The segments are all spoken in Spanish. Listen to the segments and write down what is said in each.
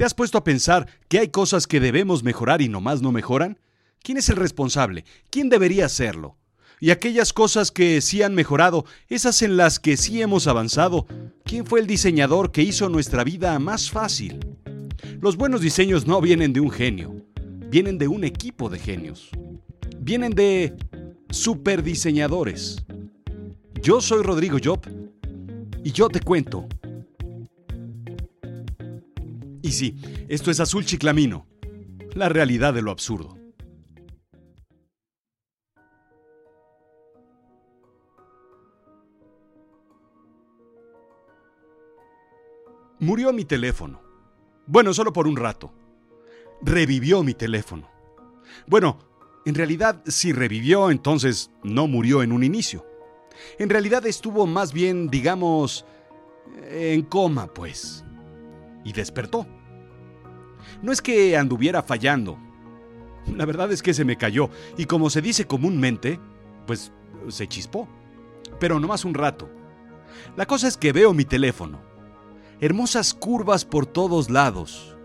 ¿Te has puesto a pensar que hay cosas que debemos mejorar y nomás no mejoran? ¿Quién es el responsable? ¿Quién debería hacerlo? Y aquellas cosas que sí han mejorado, esas en las que sí hemos avanzado, ¿quién fue el diseñador que hizo nuestra vida más fácil? Los buenos diseños no vienen de un genio, vienen de un equipo de genios. Vienen de superdiseñadores. Yo soy Rodrigo Job y yo te cuento. Y sí, esto es Azul Chiclamino, la realidad de lo absurdo. Murió mi teléfono. Bueno, solo por un rato. Revivió mi teléfono. Bueno, en realidad si revivió, entonces no murió en un inicio. En realidad estuvo más bien, digamos, en coma, pues. Y despertó. No es que anduviera fallando. La verdad es que se me cayó y como se dice comúnmente, pues se chispó. Pero no más un rato. La cosa es que veo mi teléfono hermosas curvas por todos lados.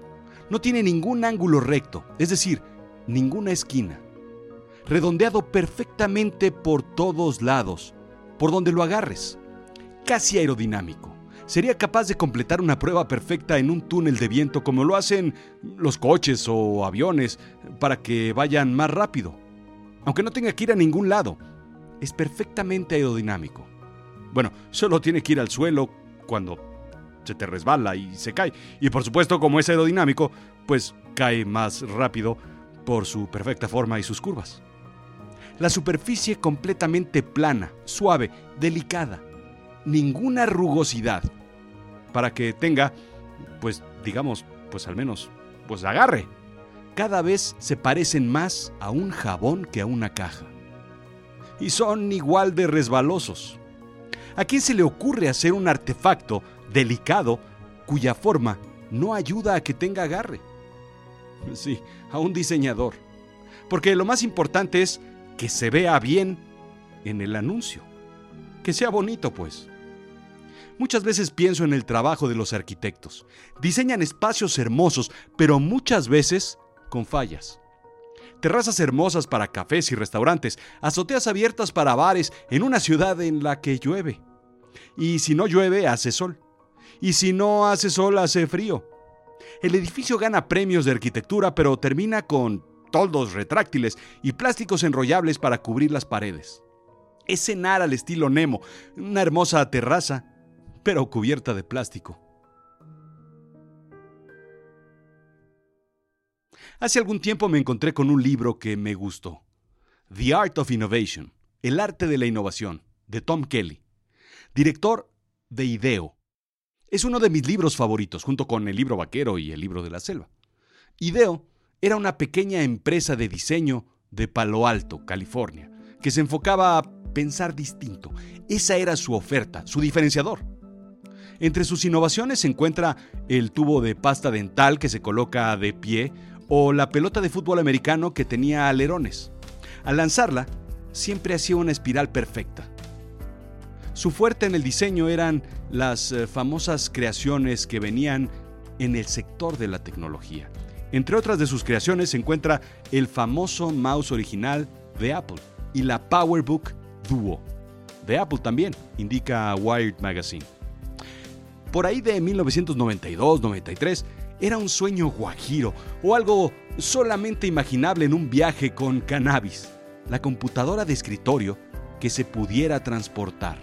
No tiene ningún ángulo recto, es decir, ninguna esquina. Redondeado perfectamente por todos lados, por donde lo agarres. Casi aerodinámico. Sería capaz de completar una prueba perfecta en un túnel de viento como lo hacen los coches o aviones para que vayan más rápido. Aunque no tenga que ir a ningún lado, es perfectamente aerodinámico. Bueno, solo tiene que ir al suelo cuando se te resbala y se cae. Y por supuesto, como es aerodinámico, pues cae más rápido por su perfecta forma y sus curvas. La superficie completamente plana, suave, delicada, ninguna rugosidad, para que tenga, pues digamos, pues al menos, pues agarre. Cada vez se parecen más a un jabón que a una caja. Y son igual de resbalosos. ¿A quién se le ocurre hacer un artefacto delicado cuya forma no ayuda a que tenga agarre. Sí, a un diseñador. Porque lo más importante es que se vea bien en el anuncio. Que sea bonito, pues. Muchas veces pienso en el trabajo de los arquitectos. Diseñan espacios hermosos, pero muchas veces con fallas. Terrazas hermosas para cafés y restaurantes, azoteas abiertas para bares en una ciudad en la que llueve. Y si no llueve, hace sol y si no hace sol, hace frío. El edificio gana premios de arquitectura, pero termina con toldos retráctiles y plásticos enrollables para cubrir las paredes. Es cenar al estilo Nemo, una hermosa terraza, pero cubierta de plástico. Hace algún tiempo me encontré con un libro que me gustó. The Art of Innovation, El arte de la innovación, de Tom Kelly, director de IDEO, es uno de mis libros favoritos, junto con el libro vaquero y el libro de la selva. Ideo era una pequeña empresa de diseño de Palo Alto, California, que se enfocaba a pensar distinto. Esa era su oferta, su diferenciador. Entre sus innovaciones se encuentra el tubo de pasta dental que se coloca de pie o la pelota de fútbol americano que tenía alerones. Al lanzarla, siempre hacía una espiral perfecta. Su fuerte en el diseño eran las eh, famosas creaciones que venían en el sector de la tecnología. Entre otras de sus creaciones se encuentra el famoso mouse original de Apple y la PowerBook Duo. De Apple también, indica Wired Magazine. Por ahí de 1992-93 era un sueño guajiro o algo solamente imaginable en un viaje con cannabis, la computadora de escritorio que se pudiera transportar.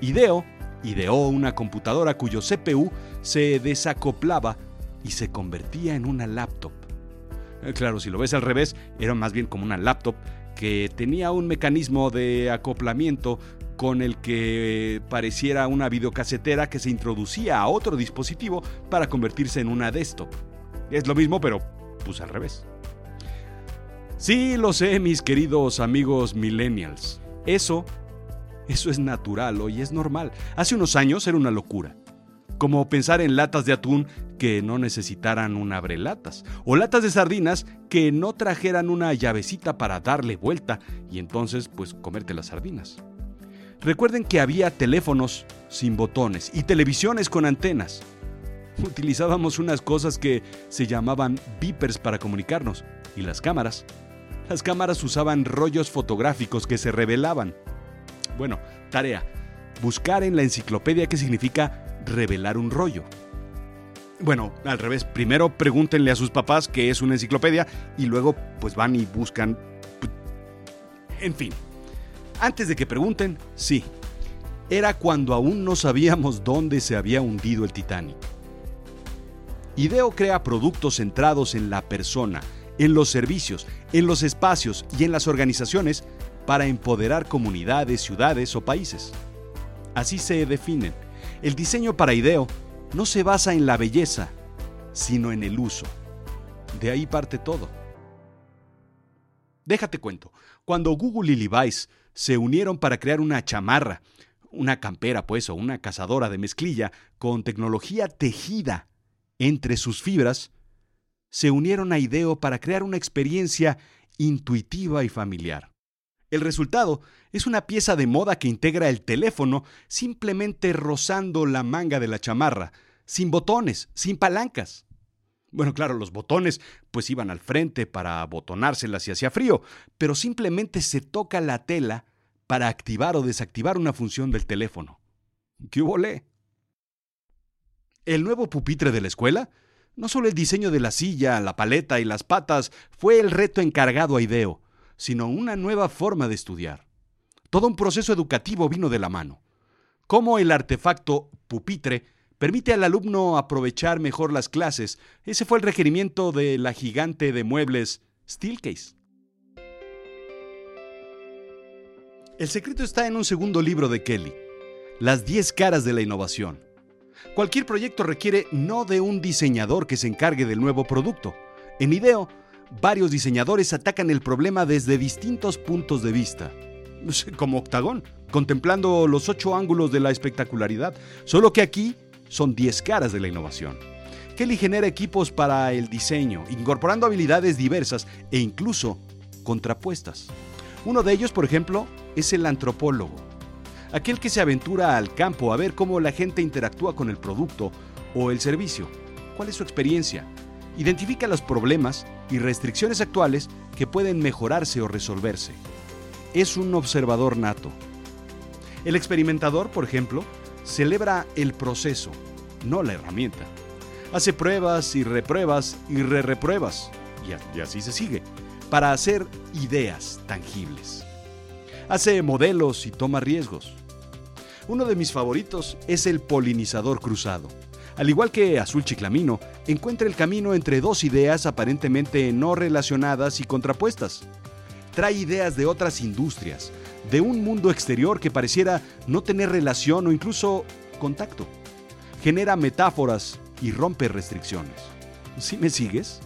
IDEO ideó una computadora cuyo CPU se desacoplaba y se convertía en una laptop. Eh, claro, si lo ves al revés, era más bien como una laptop que tenía un mecanismo de acoplamiento con el que pareciera una videocasetera que se introducía a otro dispositivo para convertirse en una desktop. Es lo mismo, pero pues al revés. Sí, lo sé, mis queridos amigos millennials. Eso eso es natural hoy es normal. Hace unos años era una locura. Como pensar en latas de atún que no necesitaran un abrelatas. O latas de sardinas que no trajeran una llavecita para darle vuelta y entonces pues comerte las sardinas. Recuerden que había teléfonos sin botones y televisiones con antenas. Utilizábamos unas cosas que se llamaban beepers para comunicarnos. ¿Y las cámaras? Las cámaras usaban rollos fotográficos que se revelaban. Bueno, tarea. Buscar en la enciclopedia qué significa revelar un rollo. Bueno, al revés, primero pregúntenle a sus papás qué es una enciclopedia y luego pues van y buscan... En fin, antes de que pregunten, sí, era cuando aún no sabíamos dónde se había hundido el Titanic. IDEO crea productos centrados en la persona, en los servicios, en los espacios y en las organizaciones para empoderar comunidades, ciudades o países. Así se definen. El diseño para IDEO no se basa en la belleza, sino en el uso. De ahí parte todo. Déjate cuento, cuando Google y Levi's se unieron para crear una chamarra, una campera pues o una cazadora de mezclilla con tecnología tejida entre sus fibras, se unieron a IDEO para crear una experiencia intuitiva y familiar. El resultado es una pieza de moda que integra el teléfono simplemente rozando la manga de la chamarra, sin botones, sin palancas. Bueno, claro, los botones pues iban al frente para botonárselas si hacía frío, pero simplemente se toca la tela para activar o desactivar una función del teléfono. ¿Qué volé? El nuevo pupitre de la escuela, no solo el diseño de la silla, la paleta y las patas fue el reto encargado a IDEO, sino una nueva forma de estudiar. Todo un proceso educativo vino de la mano. Cómo el artefacto pupitre permite al alumno aprovechar mejor las clases, ese fue el requerimiento de la gigante de muebles Steelcase. El secreto está en un segundo libro de Kelly, Las 10 caras de la innovación. Cualquier proyecto requiere no de un diseñador que se encargue del nuevo producto. En IDEO, varios diseñadores atacan el problema desde distintos puntos de vista. Como octagón, contemplando los ocho ángulos de la espectacularidad, solo que aquí son 10 caras de la innovación. Kelly genera equipos para el diseño, incorporando habilidades diversas e incluso contrapuestas. Uno de ellos, por ejemplo, es el antropólogo, aquel que se aventura al campo a ver cómo la gente interactúa con el producto o el servicio. ¿Cuál es su experiencia? Identifica los problemas y restricciones actuales que pueden mejorarse o resolverse. Es un observador nato. El experimentador, por ejemplo, celebra el proceso, no la herramienta. Hace pruebas y repruebas y re-repruebas, y así se sigue para hacer ideas tangibles. Hace modelos y toma riesgos. Uno de mis favoritos es el polinizador cruzado. Al igual que Azul Chiclamino, encuentra el camino entre dos ideas aparentemente no relacionadas y contrapuestas. Trae ideas de otras industrias, de un mundo exterior que pareciera no tener relación o incluso contacto. Genera metáforas y rompe restricciones. ¿Sí me sigues?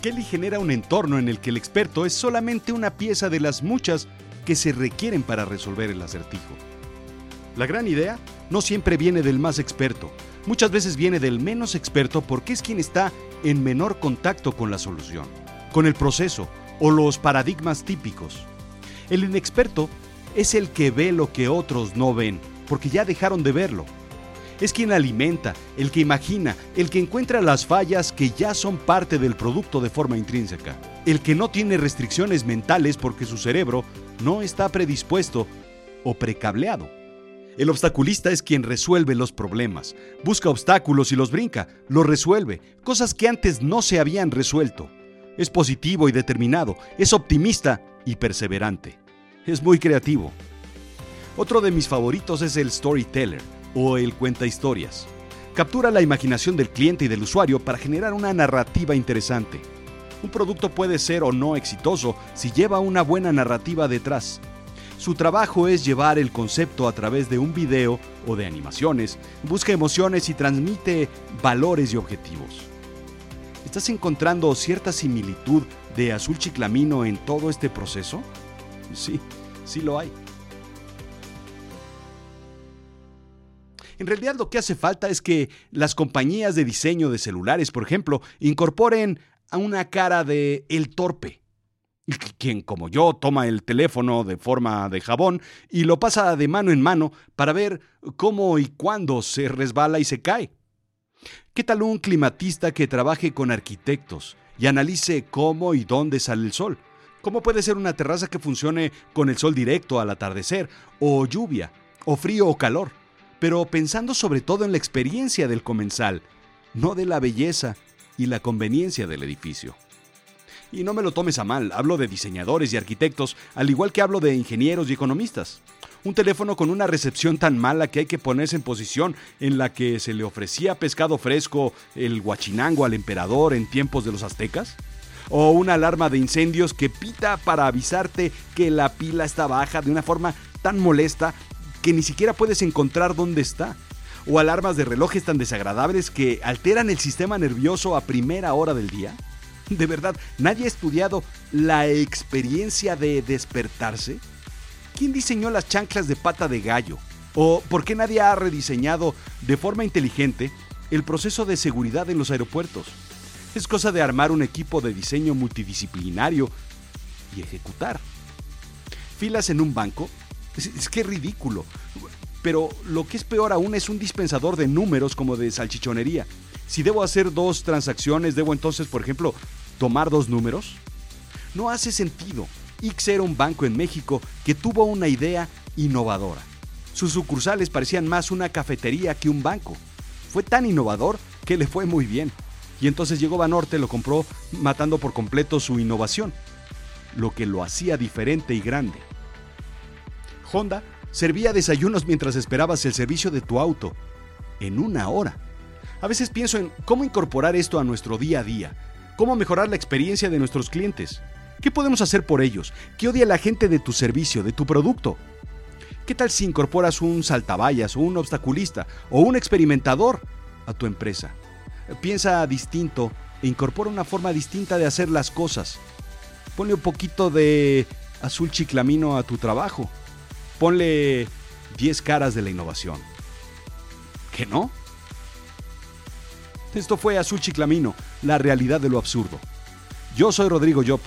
Kelly genera un entorno en el que el experto es solamente una pieza de las muchas que se requieren para resolver el acertijo. La gran idea no siempre viene del más experto, muchas veces viene del menos experto porque es quien está en menor contacto con la solución, con el proceso o los paradigmas típicos. El inexperto es el que ve lo que otros no ven, porque ya dejaron de verlo es quien alimenta, el que imagina, el que encuentra las fallas que ya son parte del producto de forma intrínseca, el que no tiene restricciones mentales porque su cerebro no está predispuesto o precableado. El obstaculista es quien resuelve los problemas, busca obstáculos y los brinca, los resuelve, cosas que antes no se habían resuelto. Es positivo y determinado, es optimista y perseverante. Es muy creativo. Otro de mis favoritos es el storyteller o el cuenta historias. Captura la imaginación del cliente y del usuario para generar una narrativa interesante. Un producto puede ser o no exitoso si lleva una buena narrativa detrás. Su trabajo es llevar el concepto a través de un video o de animaciones, busca emociones y transmite valores y objetivos. ¿Estás encontrando cierta similitud de Azul Chiclamino en todo este proceso? Sí, sí lo hay. En realidad lo que hace falta es que las compañías de diseño de celulares, por ejemplo, incorporen a una cara de el torpe, quien como yo toma el teléfono de forma de jabón y lo pasa de mano en mano para ver cómo y cuándo se resbala y se cae. ¿Qué tal un climatista que trabaje con arquitectos y analice cómo y dónde sale el sol? ¿Cómo puede ser una terraza que funcione con el sol directo al atardecer, o lluvia, o frío o calor? Pero pensando sobre todo en la experiencia del comensal, no de la belleza y la conveniencia del edificio. Y no me lo tomes a mal, hablo de diseñadores y arquitectos, al igual que hablo de ingenieros y economistas. Un teléfono con una recepción tan mala que hay que ponerse en posición en la que se le ofrecía pescado fresco, el guachinango al emperador en tiempos de los aztecas. O una alarma de incendios que pita para avisarte que la pila está baja de una forma tan molesta que ni siquiera puedes encontrar dónde está. O alarmas de relojes tan desagradables que alteran el sistema nervioso a primera hora del día. De verdad, ¿nadie ha estudiado la experiencia de despertarse? ¿Quién diseñó las chanclas de pata de gallo? ¿O por qué nadie ha rediseñado de forma inteligente el proceso de seguridad en los aeropuertos? Es cosa de armar un equipo de diseño multidisciplinario y ejecutar. ¿Filas en un banco? Es, que ridículo. Pero lo que es peor aún es un dispensador de números como de salchichonería. Si debo hacer dos transacciones, ¿debo entonces, por ejemplo, tomar dos números? No hace sentido. Ix era un banco en México que tuvo una idea innovadora. Sus sucursales parecían más una cafetería que un banco. Fue tan innovador que le fue muy bien. Y entonces llegó Banorte, lo compró matando por completo su innovación, lo que lo hacía diferente y grande. Honda servía desayunos mientras esperabas el servicio de tu auto, en una hora. A veces pienso en cómo incorporar esto a nuestro día a día, cómo mejorar la experiencia de nuestros clientes. ¿Qué podemos hacer por ellos? ¿Qué odia la gente de tu servicio, de tu producto? ¿Qué tal si incorporas un saltabayas o un obstaculista o un experimentador a tu empresa? Piensa distinto e incorpora una forma distinta de hacer las cosas. Ponle un poquito de azul chiclamino a tu trabajo. Ponle 10 caras de la innovación. ¿Qué no? Esto fue Azul Chiclamino, la realidad de lo absurdo. Yo soy Rodrigo Job.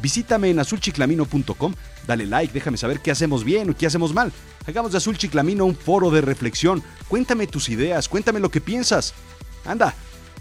Visítame en azulchiclamino.com, dale like, déjame saber qué hacemos bien o qué hacemos mal. Hagamos de Azul Chiclamino un foro de reflexión. Cuéntame tus ideas, cuéntame lo que piensas. Anda,